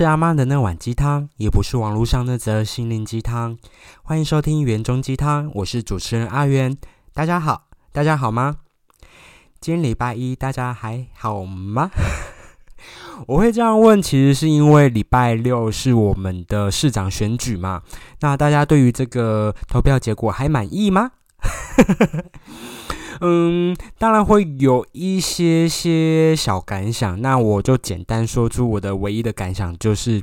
是阿妈的那碗鸡汤，也不是网络上那则心灵鸡汤。欢迎收听园中鸡汤，我是主持人阿元。大家好，大家好吗？今天礼拜一，大家还好吗？我会这样问，其实是因为礼拜六是我们的市长选举嘛。那大家对于这个投票结果还满意吗？嗯，当然会有一些些小感想，那我就简单说出我的唯一的感想，就是，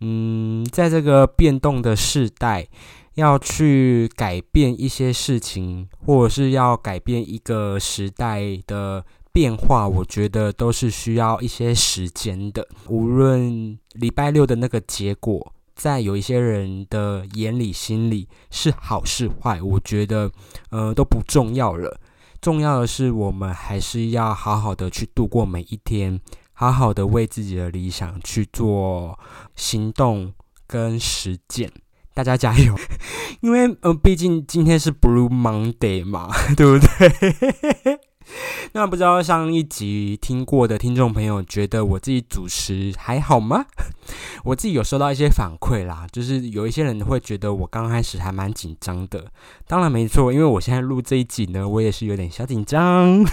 嗯，在这个变动的时代，要去改变一些事情，或者是要改变一个时代的变化，我觉得都是需要一些时间的。无论礼拜六的那个结果，在有一些人的眼里、心里是好是坏，我觉得，呃，都不重要了。重要的是，我们还是要好好的去度过每一天，好好的为自己的理想去做行动跟实践。大家加油！因为呃，毕竟今天是 Blue Monday 嘛，对不对？那不知道上一集听过的听众朋友，觉得我自己主持还好吗？我自己有收到一些反馈啦，就是有一些人会觉得我刚开始还蛮紧张的。当然没错，因为我现在录这一集呢，我也是有点小紧张，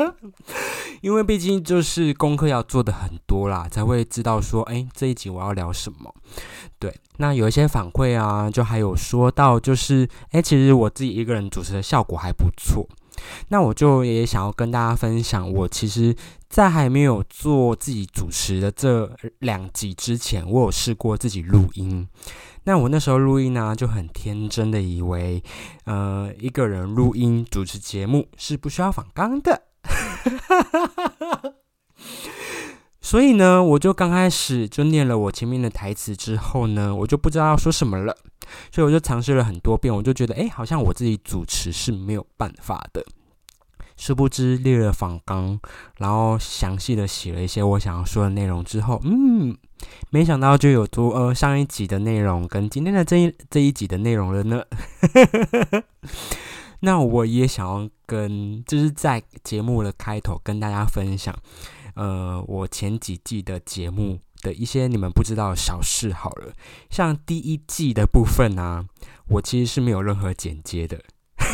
因为毕竟就是功课要做的很多啦，才会知道说，哎，这一集我要聊什么。对，那有一些反馈啊，就还有说到，就是哎，其实我自己一个人主持的效果还不错。那我就也想要跟大家分享，我其实，在还没有做自己主持的这两集之前，我有试过自己录音。那我那时候录音呢，就很天真的以为，呃，一个人录音主持节目是不需要仿纲的。所以呢，我就刚开始就念了我前面的台词之后呢，我就不知道要说什么了。所以我就尝试了很多遍，我就觉得，哎，好像我自己主持是没有办法的。殊不知列了访纲，然后详细的写了一些我想要说的内容之后，嗯，没想到就有多呃上一集的内容跟今天的这一这一集的内容了呢。那我也想要跟就是在节目的开头跟大家分享，呃，我前几季的节目。的一些你们不知道的小事好了，像第一季的部分呢，我其实是没有任何剪接的。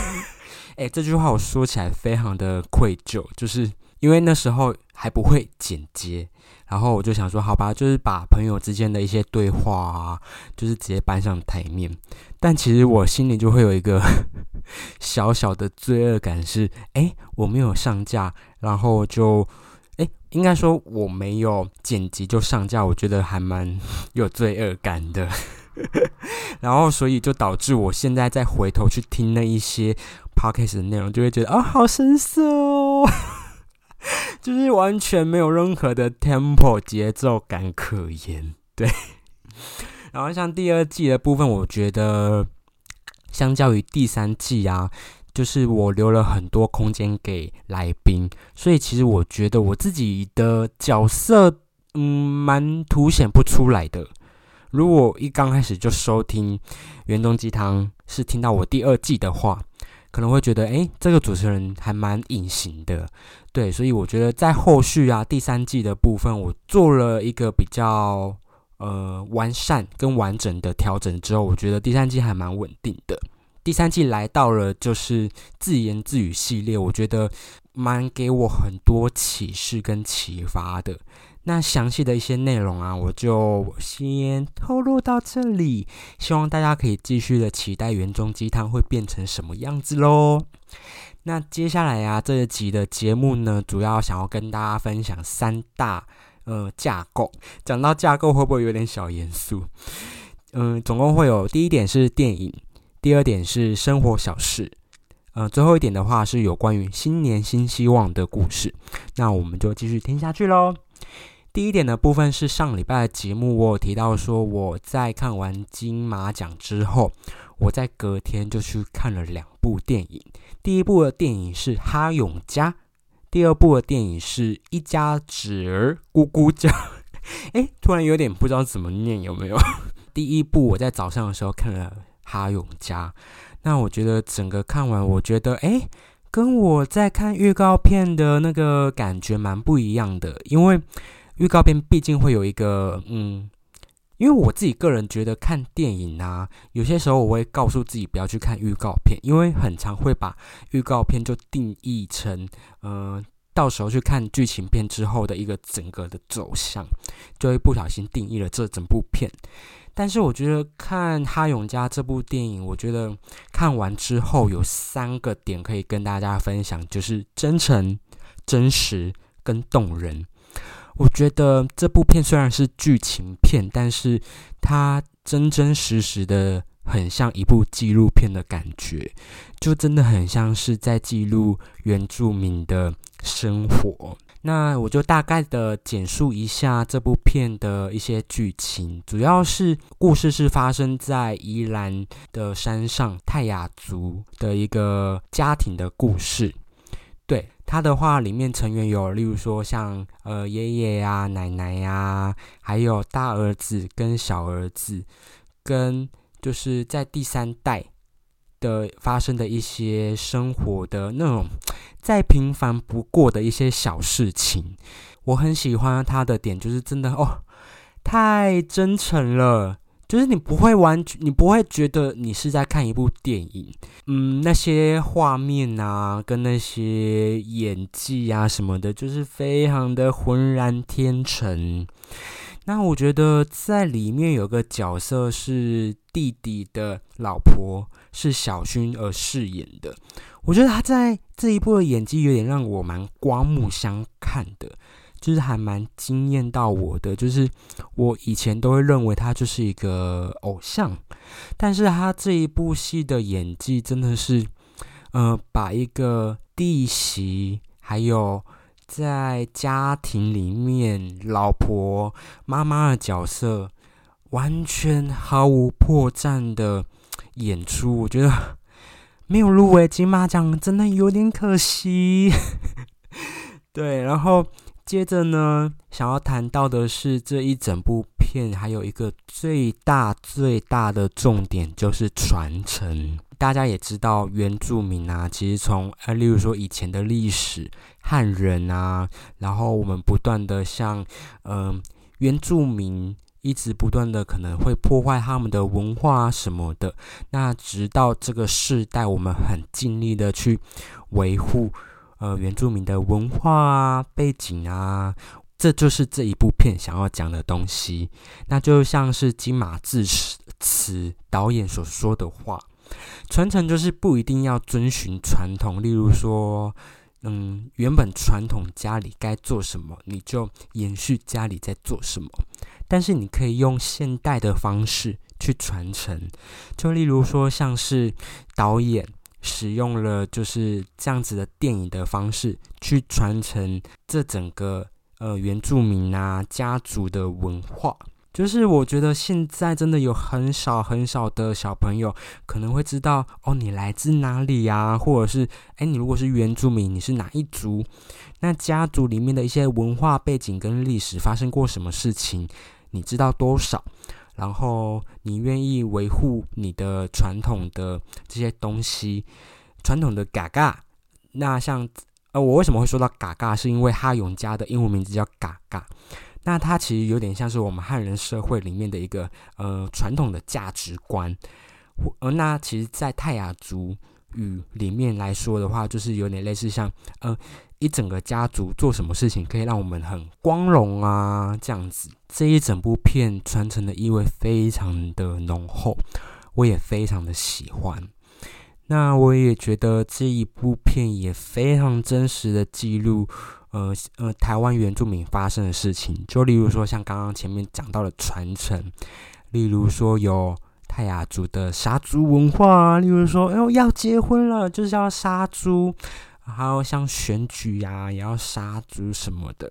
哎，这句话我说起来非常的愧疚，就是因为那时候还不会剪接，然后我就想说，好吧，就是把朋友之间的一些对话啊，就是直接搬上台面。但其实我心里就会有一个 小小的罪恶感，是哎，我没有上架，然后就。应该说我没有剪辑就上架，我觉得还蛮 有罪恶感的。然后所以就导致我现在再回头去听那一些 podcast 的内容，就会觉得啊，好生涩哦，就是完全没有任何的 tempo 节奏感可言。对。然后像第二季的部分，我觉得相较于第三季啊。就是我留了很多空间给来宾，所以其实我觉得我自己的角色，嗯，蛮凸显不出来的。如果一刚开始就收听《原东鸡汤》，是听到我第二季的话，可能会觉得，诶，这个主持人还蛮隐形的。对，所以我觉得在后续啊，第三季的部分，我做了一个比较呃完善跟完整的调整之后，我觉得第三季还蛮稳定的。第三季来到了，就是自言自语系列，我觉得蛮给我很多启示跟启发的。那详细的一些内容啊，我就先透露到这里，希望大家可以继续的期待园中鸡汤会变成什么样子喽。那接下来啊，这一集的节目呢，主要想要跟大家分享三大呃架构。讲到架构，会不会有点小严肃？嗯，总共会有第一点是电影。第二点是生活小事，呃，最后一点的话是有关于新年新希望的故事。那我们就继续听下去喽。第一点的部分是上礼拜的节目，我有提到说我在看完金马奖之后，我在隔天就去看了两部电影。第一部的电影是《哈永家》，第二部的电影是一家子儿咕咕叫。哎，突然有点不知道怎么念，有没有？第一部我在早上的时候看了。哈永家，那我觉得整个看完，我觉得哎，跟我在看预告片的那个感觉蛮不一样的。因为预告片毕竟会有一个嗯。因为我自己个人觉得看电影啊，有些时候我会告诉自己不要去看预告片，因为很常会把预告片就定义成，嗯，到时候去看剧情片之后的一个整个的走向，就会不小心定义了这整部片。但是我觉得看《哈永家》这部电影，我觉得看完之后有三个点可以跟大家分享，就是真诚、真实跟动人。我觉得这部片虽然是剧情片，但是它真真实实的很像一部纪录片的感觉，就真的很像是在记录原住民的生活。那我就大概的简述一下这部片的一些剧情，主要是故事是发生在宜兰的山上泰雅族的一个家庭的故事。对他的话，里面成员有，例如说像呃爷爷呀、奶奶呀，还有大儿子跟小儿子，跟就是在第三代的发生的一些生活的那种 再平凡不过的一些小事情。我很喜欢他的点，就是真的哦，太真诚了。就是你不会完全，你不会觉得你是在看一部电影，嗯，那些画面啊，跟那些演技啊什么的，就是非常的浑然天成。那我觉得在里面有个角色是弟弟的老婆，是小薰儿饰演的。我觉得他在这一部的演技有点让我蛮刮目相看的。就是还蛮惊艳到我的，就是我以前都会认为他就是一个偶像，但是他这一部戏的演技真的是，呃，把一个弟媳还有在家庭里面老婆妈妈的角色，完全毫无破绽的演出，我觉得 没有入围金马奖真的有点可惜。对，然后。接着呢，想要谈到的是这一整部片，还有一个最大最大的重点就是传承。大家也知道，原住民啊，其实从呃，例如说以前的历史，汉人啊，然后我们不断的向嗯原住民一直不断的可能会破坏他们的文化啊什么的，那直到这个世代，我们很尽力的去维护。呃，原住民的文化啊、背景啊，这就是这一部片想要讲的东西。那就像是金马智此导演所说的话：“传承就是不一定要遵循传统，例如说，嗯，原本传统家里该做什么，你就延续家里在做什么。但是你可以用现代的方式去传承，就例如说，像是导演。”使用了就是这样子的电影的方式去传承这整个呃原住民啊家族的文化，就是我觉得现在真的有很少很少的小朋友可能会知道哦你来自哪里呀，或者是哎你如果是原住民你是哪一族，那家族里面的一些文化背景跟历史发生过什么事情，你知道多少？然后你愿意维护你的传统的这些东西，传统的嘎嘎。那像呃，我为什么会说到嘎嘎？是因为哈永家的英文名字叫嘎嘎。那它其实有点像是我们汉人社会里面的一个呃传统的价值观。呃，那其实，在泰雅族语里面来说的话，就是有点类似像呃。一整个家族做什么事情可以让我们很光荣啊？这样子，这一整部片传承的意味非常的浓厚，我也非常的喜欢。那我也觉得这一部片也非常真实的记录，呃呃，台湾原住民发生的事情。就例如说，像刚刚前面讲到的传承，例如说有泰雅族的杀猪文化，例如说，哎要结婚了就是要杀猪。还有像选举呀，也要杀猪什么的。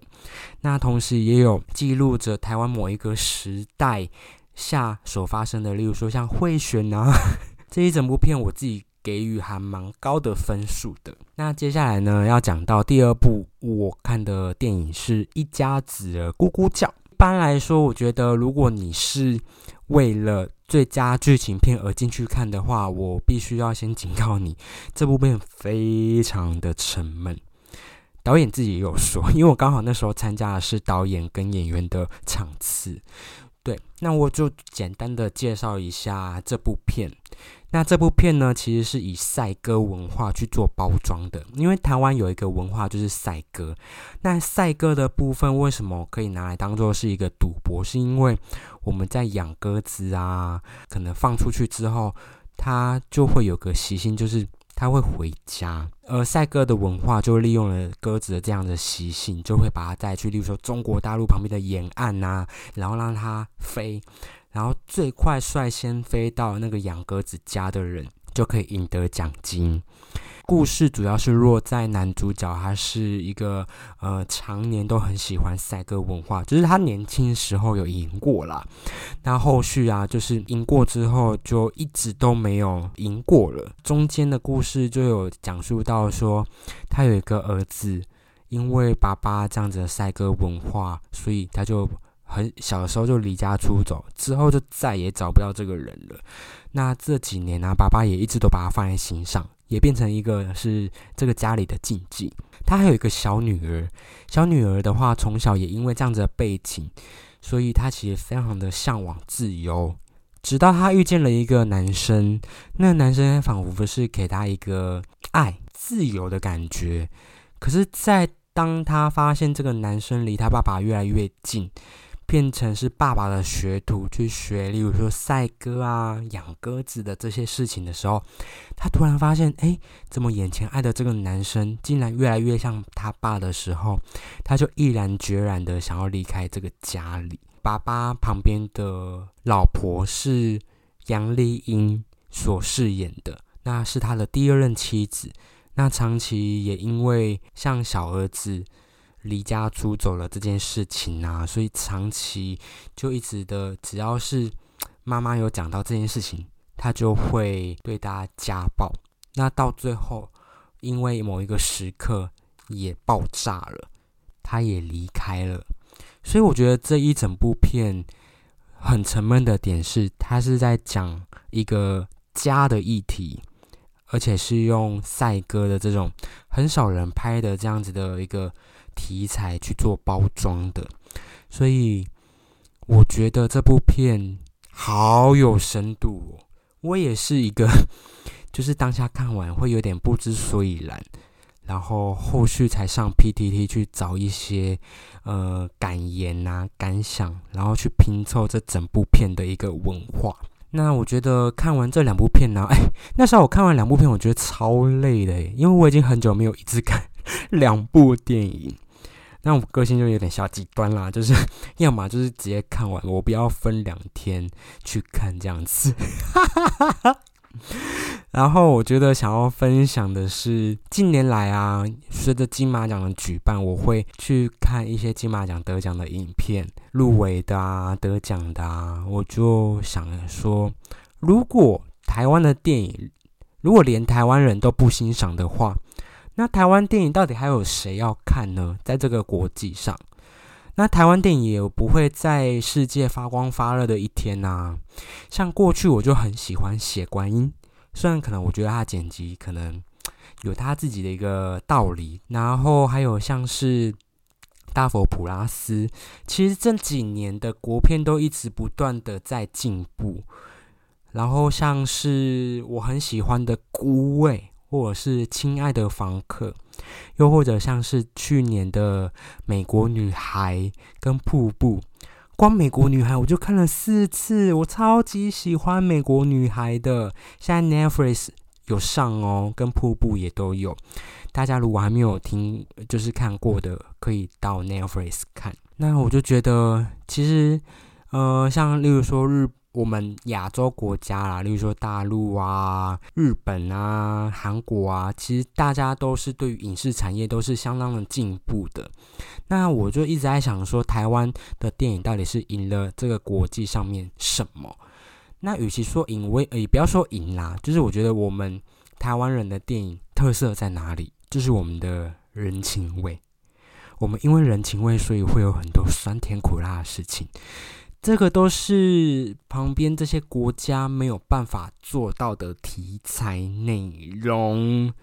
那同时也有记录着台湾某一个时代下所发生的，例如说像贿选啊，这一整部片我自己给予还蛮高的分数的。那接下来呢，要讲到第二部我看的电影是一家子的咕咕叫。一般来说，我觉得如果你是为了最佳剧情片而进去看的话，我必须要先警告你，这部片非常的沉闷。导演自己也有说，因为我刚好那时候参加的是导演跟演员的场次。对，那我就简单的介绍一下这部片。那这部片呢，其实是以赛歌文化去做包装的，因为台湾有一个文化就是赛歌。那赛歌的部分为什么可以拿来当做是一个赌博？是因为我们在养鸽子啊，可能放出去之后，它就会有个习性，就是他会回家。而赛鸽的文化就利用了鸽子的这样的习性，就会把它带去，例如说中国大陆旁边的沿岸啊，然后让它飞。然后最快率先飞到那个养鸽子家的人，就可以赢得奖金。故事主要是落在男主角，他是一个呃，常年都很喜欢赛鸽文化，就是他年轻时候有赢过啦。那后续啊，就是赢过之后，就一直都没有赢过了。中间的故事就有讲述到说，他有一个儿子，因为爸爸这样子的赛鸽文化，所以他就。很小的时候就离家出走，之后就再也找不到这个人了。那这几年呢，爸爸也一直都把他放在心上，也变成一个是这个家里的禁忌。他还有一个小女儿，小女儿的话，从小也因为这样子的背景，所以他其实非常的向往自由。直到他遇见了一个男生，那男生仿佛是给他一个爱、自由的感觉。可是，在当他发现这个男生离他爸爸越来越近，变成是爸爸的学徒去学，例如说赛鸽啊、养鸽子的这些事情的时候，他突然发现，哎，怎么眼前爱的这个男生竟然越来越像他爸的时候，他就毅然决然的想要离开这个家里。爸爸旁边的老婆是杨丽英所饰演的，那是他的第二任妻子。那长期也因为像小儿子。离家出走了这件事情啊，所以长期就一直的，只要是 妈妈有讲到这件事情，他就会对大家暴。那到最后，因为某一个时刻也爆炸了，他也离开了。所以我觉得这一整部片很沉闷的点是，他是在讲一个家的议题，而且是用赛歌的这种很少人拍的这样子的一个。题材去做包装的，所以我觉得这部片好有深度哦。我也是一个，就是当下看完会有点不知所以然，然后后续才上 PTT 去找一些呃感言啊、感想，然后去拼凑这整部片的一个文化。那我觉得看完这两部片呢，哎，那时候我看完两部片，我觉得超累的，因为我已经很久没有一次看 两部电影。那我个性就有点小极端啦，就是 要么就是直接看完，我不要分两天去看这样子。然后我觉得想要分享的是，近年来啊，随着金马奖的举办，我会去看一些金马奖得奖的影片，入围的啊，得奖的啊，我就想说，如果台湾的电影，如果连台湾人都不欣赏的话。那台湾电影到底还有谁要看呢？在这个国际上，那台湾电影也不会在世界发光发热的一天呐。像过去我就很喜欢写观音，虽然可能我觉得他剪辑可能有他自己的一个道理。然后还有像是大佛普拉斯，其实这几年的国片都一直不断的在进步。然后像是我很喜欢的孤味。或者是亲爱的房客，又或者像是去年的美国女孩跟瀑布，光美国女孩我就看了四次，我超级喜欢美国女孩的。现在 Netflix 有上哦，跟瀑布也都有。大家如果还没有听，就是看过的，可以到 Netflix 看。那我就觉得，其实，呃，像例如说日。我们亚洲国家啦，例如说大陆啊、日本啊、韩国啊，其实大家都是对于影视产业都是相当的进步的。那我就一直在想说，台湾的电影到底是赢了这个国际上面什么？那与其说赢，我也不要说赢啦，就是我觉得我们台湾人的电影特色在哪里？就是我们的人情味。我们因为人情味，所以会有很多酸甜苦辣的事情。这个都是旁边这些国家没有办法做到的题材内容。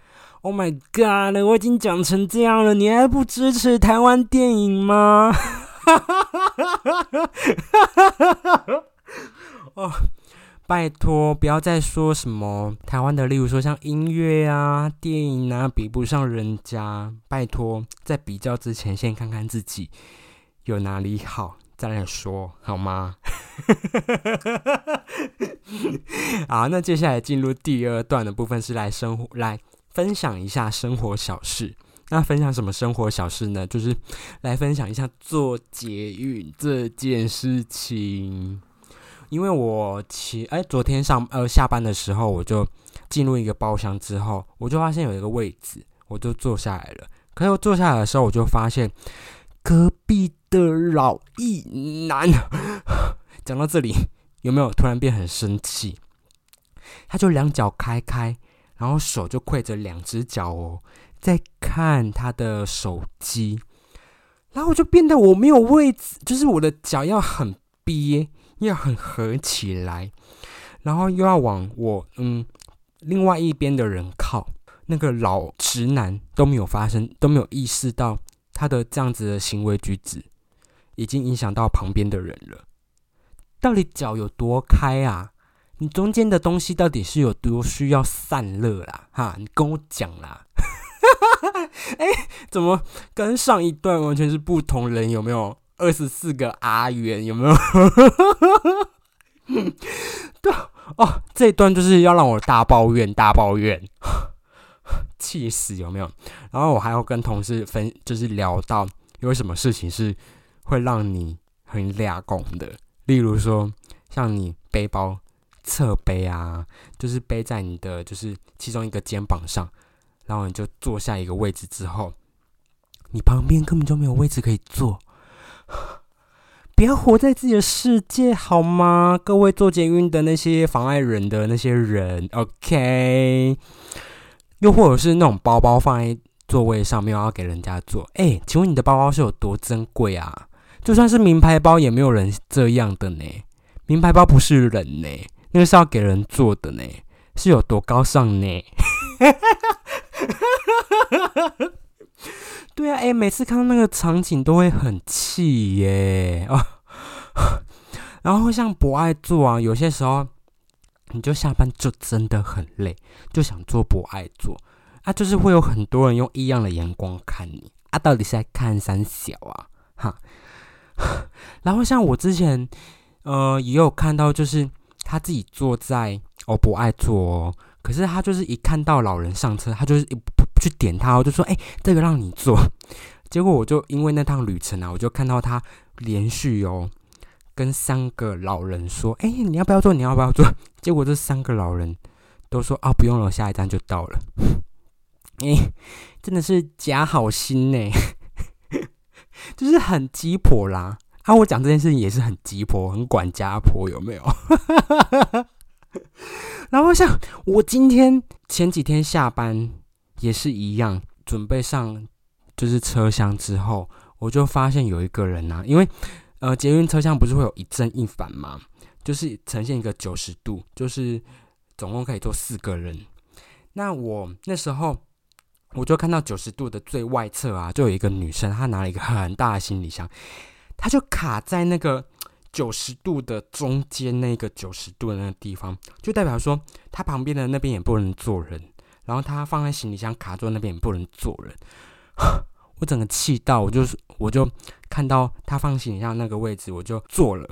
Oh my god！我已经讲成这样了，你还不支持台湾电影吗？哦，拜托，不要再说什么台湾的，例如说像音乐啊、电影啊，比不上人家。拜托，在比较之前，先看看自己有哪里好。再来说好吗？好，那接下来进入第二段的部分是来生活，来分享一下生活小事。那分享什么生活小事呢？就是来分享一下做捷运这件事情。因为我前哎昨天上呃下班的时候，我就进入一个包厢之后，我就发现有一个位置，我就坐下来了。可是我坐下来的时候，我就发现隔壁。的老一男，讲到这里有没有突然变很生气？他就两脚开开，然后手就跪着两只脚哦，在看他的手机，然后我就变得我没有位置，就是我的脚要很憋，要很合起来，然后又要往我嗯另外一边的人靠。那个老直男都没有发生，都没有意识到他的这样子的行为举止。已经影响到旁边的人了。到底脚有多开啊？你中间的东西到底是有多需要散热啦？哈，你跟我讲啦。哎，怎么跟上一段完全是不同人？有没有二十四个阿元？有没有？对哦，这一段就是要让我大抱怨，大抱怨，气死有没有？然后我还要跟同事分，就是聊到有什么事情是。会让你很俩拱的，例如说，像你背包侧背啊，就是背在你的就是其中一个肩膀上，然后你就坐下一个位置之后，你旁边根本就没有位置可以坐，不要活在自己的世界好吗？各位做捷运的那些妨碍人的那些人，OK？又或者是那种包包放在座位上面要给人家坐，哎，请问你的包包是有多珍贵啊？就算是名牌包，也没有人这样的呢。名牌包不是人呢，那个是要给人做的呢，是有多高尚呢？对啊，哎，每次看到那个场景都会很气耶哦。然后像不爱做啊，有些时候你就下班就真的很累，就想做不爱做啊，就是会有很多人用异样的眼光看你啊，到底是在看三小啊？哈。然后像我之前，呃，也有看到，就是他自己坐在，哦不爱坐哦。可是他就是一看到老人上车，他就是不去点他，我就说，哎，这个让你坐。结果我就因为那趟旅程啊，我就看到他连续哦跟三个老人说，哎，你要不要坐？你要不要坐？结果这三个老人都说，啊，不用了，下一站就到了。哎，真的是假好心呢。就是很鸡婆啦，啊，我讲这件事情也是很鸡婆，很管家婆，有没有？然后像我今天前几天下班也是一样，准备上就是车厢之后，我就发现有一个人啊，因为呃捷运车厢不是会有一正一反吗？就是呈现一个九十度，就是总共可以坐四个人。那我那时候。我就看到九十度的最外侧啊，就有一个女生，她拿了一个很大的行李箱，她就卡在那个九十度的中间那个九十度的那个地方，就代表说她旁边的那边也不能坐人，然后她放在行李箱卡住那边也不能坐人，我整个气到，我就是我就看到他放行李箱那个位置，我就坐了，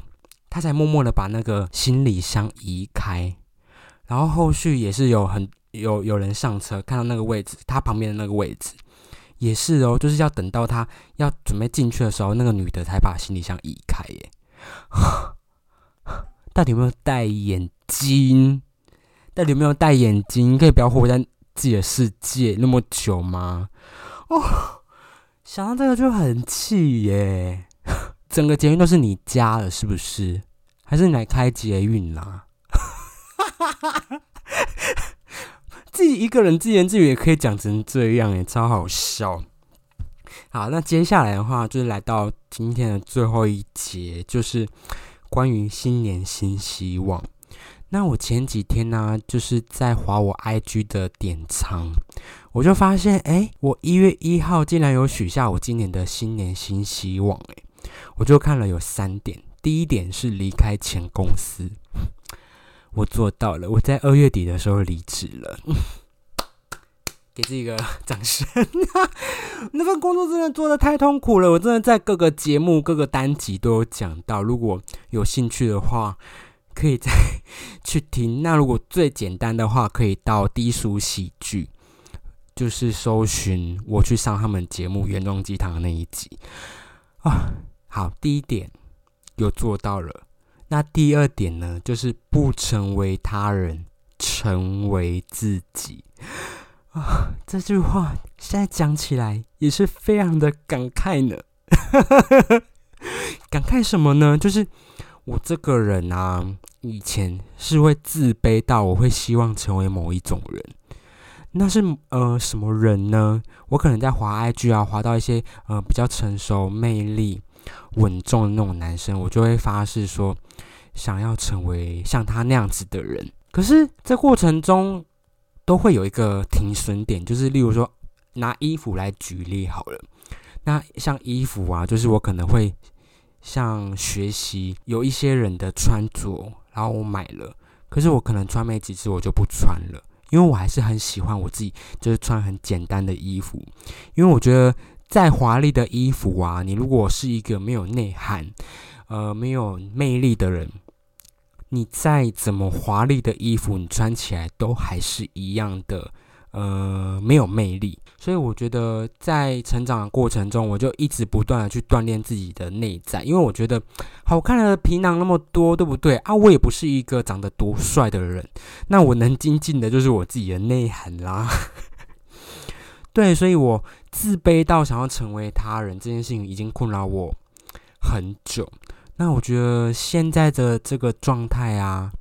他才默默的把那个行李箱移开，然后后续也是有很。有有人上车，看到那个位置，他旁边的那个位置也是哦，就是要等到他要准备进去的时候，那个女的才把行李箱移开耶。到底有没有戴眼镜？到底有没有戴眼镜？可以不要活在自己的世界那么久吗？哦，想到这个就很气耶！整个捷运都是你家了，是不是？还是你来开捷运啦？自己一个人自言自语也可以讲成这样，诶，超好笑。好，那接下来的话就是来到今天的最后一节，就是关于新年新希望。那我前几天呢，就是在划我 IG 的点藏，我就发现，哎，我一月一号竟然有许下我今年的新年新希望，哎，我就看了有三点，第一点是离开前公司，我做到了，我在二月底的时候离职了。给自己一个 掌声！那份工作真的做的太痛苦了，我真的在各个节目、各个单集都有讲到。如果有兴趣的话，可以再 去听。那如果最简单的话，可以到低俗喜剧，就是搜寻我去上他们节目《原装鸡汤》的那一集啊。好，第一点有做到了。那第二点呢，就是不成为他人，成为自己。啊，这句话现在讲起来也是非常的感慨呢。感慨什么呢？就是我这个人啊，以前是会自卑到我会希望成为某一种人。那是呃什么人呢？我可能在滑 IG 啊，滑到一些呃比较成熟、魅力、稳重的那种男生，我就会发誓说想要成为像他那样子的人。可是这过程中，都会有一个停损点，就是例如说拿衣服来举例好了。那像衣服啊，就是我可能会像学习有一些人的穿着，然后我买了，可是我可能穿没几次我就不穿了，因为我还是很喜欢我自己，就是穿很简单的衣服。因为我觉得再华丽的衣服啊，你如果是一个没有内涵、呃没有魅力的人。你再怎么华丽的衣服，你穿起来都还是一样的，呃，没有魅力。所以我觉得在成长的过程中，我就一直不断的去锻炼自己的内在，因为我觉得好看的皮囊那么多，对不对啊？我也不是一个长得多帅的人，那我能精进的就是我自己的内涵啦。对，所以我自卑到想要成为他人这件事情，已经困扰我很久。那我觉得现在的这个状态啊，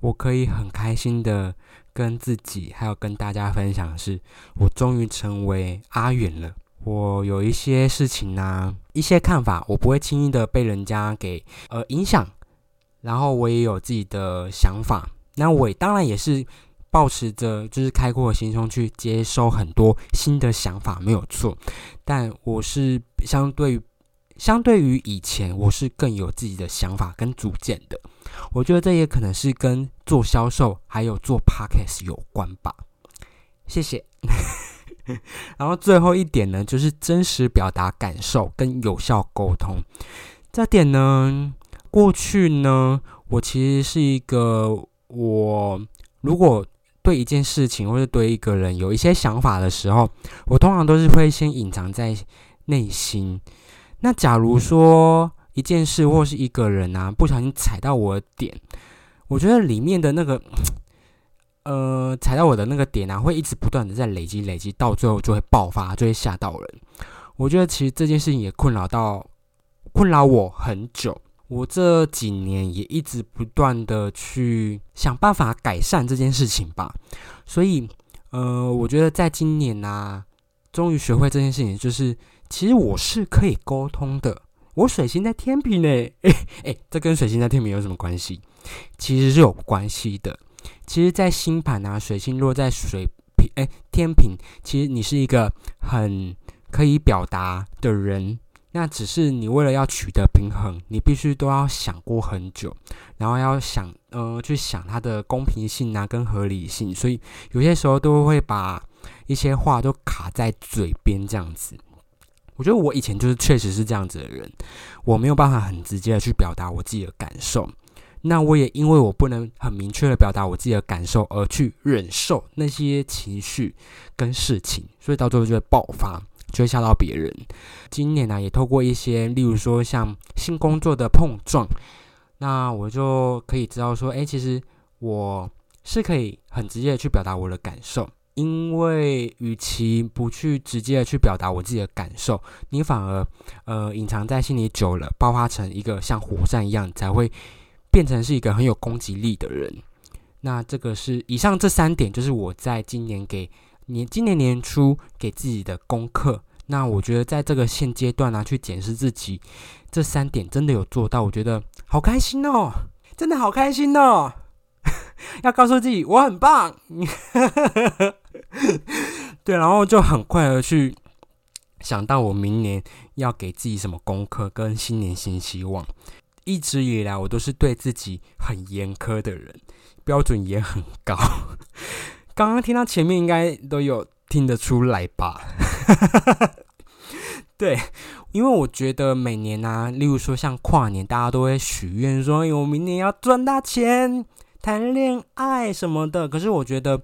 我可以很开心的跟自己还有跟大家分享的，是我终于成为阿远了。我有一些事情呢，一些看法，我不会轻易的被人家给呃影响。然后我也有自己的想法，那我当然也是保持着就是开阔的心胸去接收很多新的想法，没有错。但我是相对。相对于以前，我是更有自己的想法跟主见的。我觉得这也可能是跟做销售还有做 podcast 有关吧。谢谢。然后最后一点呢，就是真实表达感受跟有效沟通。这点呢，过去呢，我其实是一个，我如果对一件事情或者对一个人有一些想法的时候，我通常都是会先隐藏在内心。那假如说一件事或是一个人啊，不小心踩到我的点，我觉得里面的那个，呃，踩到我的那个点啊，会一直不断的在累积累积，到最后就会爆发，就会吓到人。我觉得其实这件事情也困扰到困扰我很久，我这几年也一直不断的去想办法改善这件事情吧。所以，呃，我觉得在今年呢，终于学会这件事情，就是。其实我是可以沟通的，我水星在天平呢，哎哎，这跟水星在天平有什么关系？其实是有关系的。其实，在星盘啊，水星落在水平，哎，天平，其实你是一个很可以表达的人。那只是你为了要取得平衡，你必须都要想过很久，然后要想，呃，去想它的公平性啊，跟合理性。所以有些时候都会把一些话都卡在嘴边这样子。我觉得我以前就是确实是这样子的人，我没有办法很直接的去表达我自己的感受。那我也因为我不能很明确的表达我自己的感受，而去忍受那些情绪跟事情，所以到最后就会爆发，就会吓到别人。今年呢，也透过一些，例如说像新工作的碰撞，那我就可以知道说，哎，其实我是可以很直接的去表达我的感受。因为与其不去直接的去表达我自己的感受，你反而呃隐藏在心里久了，爆发成一个像火山一样，才会变成是一个很有攻击力的人。那这个是以上这三点，就是我在今年给年今年年初给自己的功课。那我觉得在这个现阶段呢，去检视自己这三点真的有做到，我觉得好开心哦，真的好开心哦！要告诉自己我很棒，对，然后就很快的去想到我明年要给自己什么功课，跟新年新希望。一直以来，我都是对自己很严苛的人，标准也很高。刚刚听到前面应该都有听得出来吧？对，因为我觉得每年啊，例如说像跨年，大家都会许愿说：“我明年要赚大钱、谈恋爱什么的。”可是我觉得，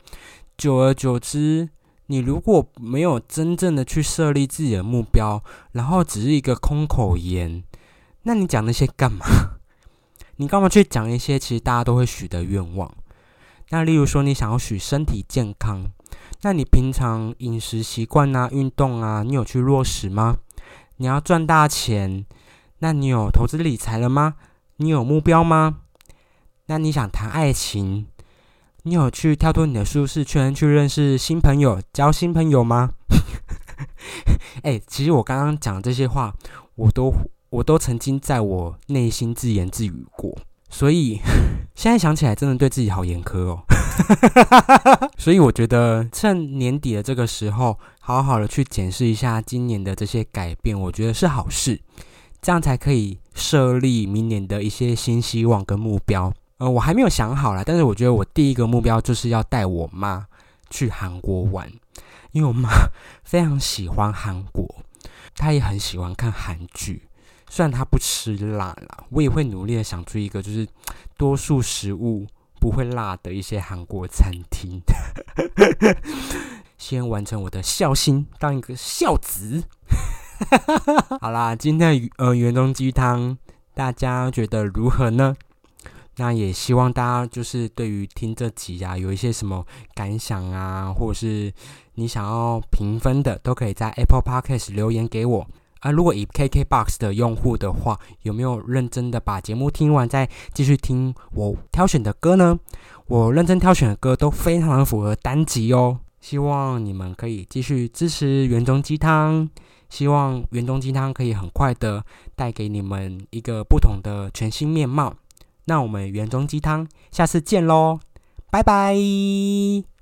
久而久之，你如果没有真正的去设立自己的目标，然后只是一个空口言，那你讲那些干嘛？你干嘛去讲一些其实大家都会许的愿望？那例如说，你想要许身体健康，那你平常饮食习惯啊、运动啊，你有去落实吗？你要赚大钱，那你有投资理财了吗？你有目标吗？那你想谈爱情，你有去跳脱你的舒适圈，去认识新朋友、交新朋友吗？哎，其实我刚刚讲这些话，我都我都曾经在我内心自言自语过。所以 现在想起来，真的对自己好严苛哦。所以我觉得趁年底的这个时候，好好的去检视一下今年的这些改变，我觉得是好事。这样才可以设立明年的一些新希望跟目标。呃，我还没有想好啦，但是我觉得我第一个目标就是要带我妈去韩国玩，因为我妈非常喜欢韩国，她也很喜欢看韩剧。虽然她不吃辣啦，我也会努力的想出一个就是多数食物不会辣的一些韩国餐厅，先完成我的孝心，当一个孝子。好啦，今天的呃元中鸡汤，大家觉得如何呢？那也希望大家就是对于听这集啊，有一些什么感想啊，或者是你想要评分的，都可以在 Apple Podcast 留言给我。啊，如果以 KKBOX 的用户的话，有没有认真的把节目听完再继续听我挑选的歌呢？我认真挑选的歌都非常符合单集哦。希望你们可以继续支持原中鸡汤，希望原中鸡汤可以很快的带给你们一个不同的全新面貌。那我们原装鸡汤下次见喽，拜拜。